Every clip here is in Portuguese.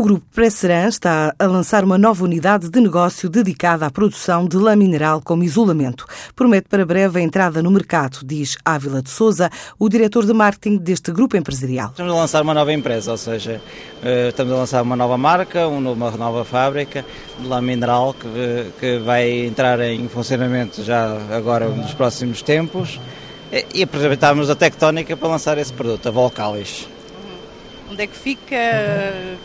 O Grupo Presseran está a lançar uma nova unidade de negócio dedicada à produção de lã mineral como isolamento. Promete para breve a entrada no mercado, diz Ávila de Souza, o diretor de marketing deste grupo empresarial. Estamos a lançar uma nova empresa, ou seja, eh, estamos a lançar uma nova marca, uma nova fábrica de lã mineral que, vai entrar em funcionamento já agora nos próximos tempos e aproveitarmos a tectónica para lançar esse produto, a Volcalis. Onde é que fica?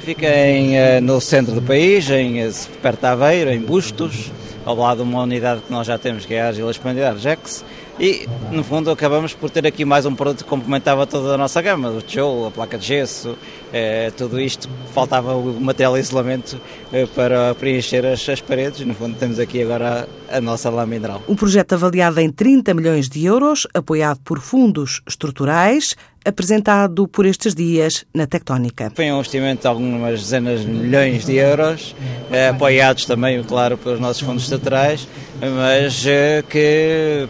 Fica em, eh, no centro do país, em, eh, perto de Aveiro, em Bustos, ao lado de uma unidade que nós já temos, que é a Agila Expandida, Argex, e no fundo acabamos por ter aqui mais um produto que complementava toda a nossa gama, o tijolo, a placa de gesso, eh, tudo isto, faltava o material de isolamento eh, para preencher as, as, paredes, no fundo temos aqui agora a, a nossa lã mineral. Um projeto avaliado em 30 milhões de euros, apoiado por fundos estruturais, apresentado por estes dias na Tectónica. Foi um investimento de algumas dezenas de milhões de euros, eh, apoiados também, claro, pelos nossos fundos estruturais, mas eh, que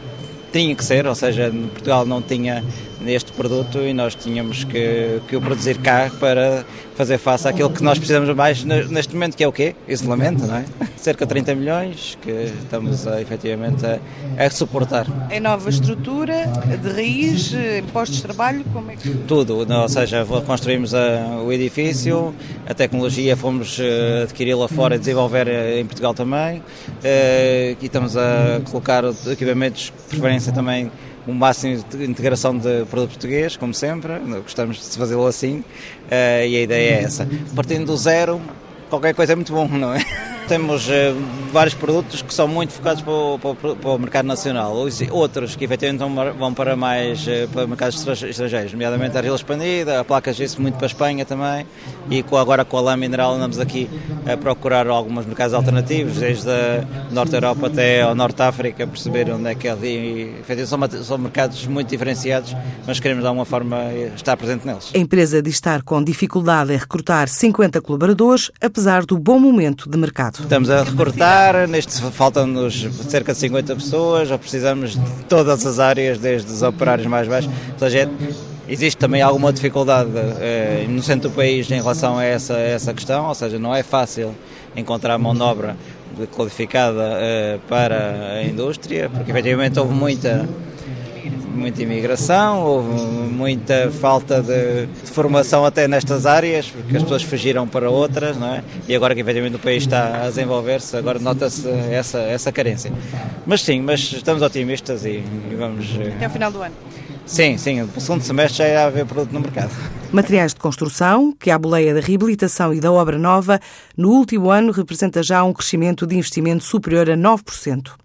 tinha que ser, ou seja, Portugal não tinha este produto e nós tínhamos que, que o produzir cá para fazer face àquilo que nós precisamos mais neste momento, que é o quê? Isolamento, não é? Cerca de 30 milhões que estamos a, efetivamente a, a suportar. Em nova estrutura, de raiz, postos de trabalho, como é que... Tudo, ou seja, construímos a, o edifício, a tecnologia fomos eh, adquiri-la fora e desenvolver eh, em Portugal também, eh, e estamos a colocar equipamentos, preferência também um máximo de integração de produto português, como sempre, gostamos de fazê-lo assim, uh, e a ideia é essa. Partindo do zero, qualquer coisa é muito bom, não é? Temos uh, vários produtos que são muito focados para o, para, o, mercado nacional, outros que efetivamente vão para mais uh, para mercados estrangeiros, nomeadamente a Argila Expandida, a placa gesso muito para a Espanha também, e com, agora com a lã mineral andamos aqui a procurar alguns mercados alternativos, desde a Norte Europa até ao Norte África, perceber onde é que é ali. São, são mercados muito diferenciados, mas queremos de alguma forma estar presente neles. A empresa diz estar com dificuldade em recrutar 50 colaboradores, apesar do bom momento de mercado. Estamos a recrutar, neste faltam-nos cerca de 50 pessoas, já precisamos de todas as áreas, desde os operários mais baixos. Ou seja, existe também alguma dificuldade eh, no centro do país em relação a essa, a essa questão, ou seja, não é fácil encontrar mão de obra qualificada eh, para a indústria, porque efetivamente houve muita muita imigração, houve muita falta de, de, formação até nestas áreas, porque as pessoas fugiram para outras, não é? E agora que efetivamente o país está a desenvolver-se, agora nota-se essa, essa carência. Mas sim, mas estamos otimistas e, e vamos... Eh, até o final do ano. Sim, sim, o segundo semestre já irá haver produto no mercado. Materiais de construção, que a boleia da reabilitação e da obra nova, no último ano representa já um crescimento de investimento superior a 9%.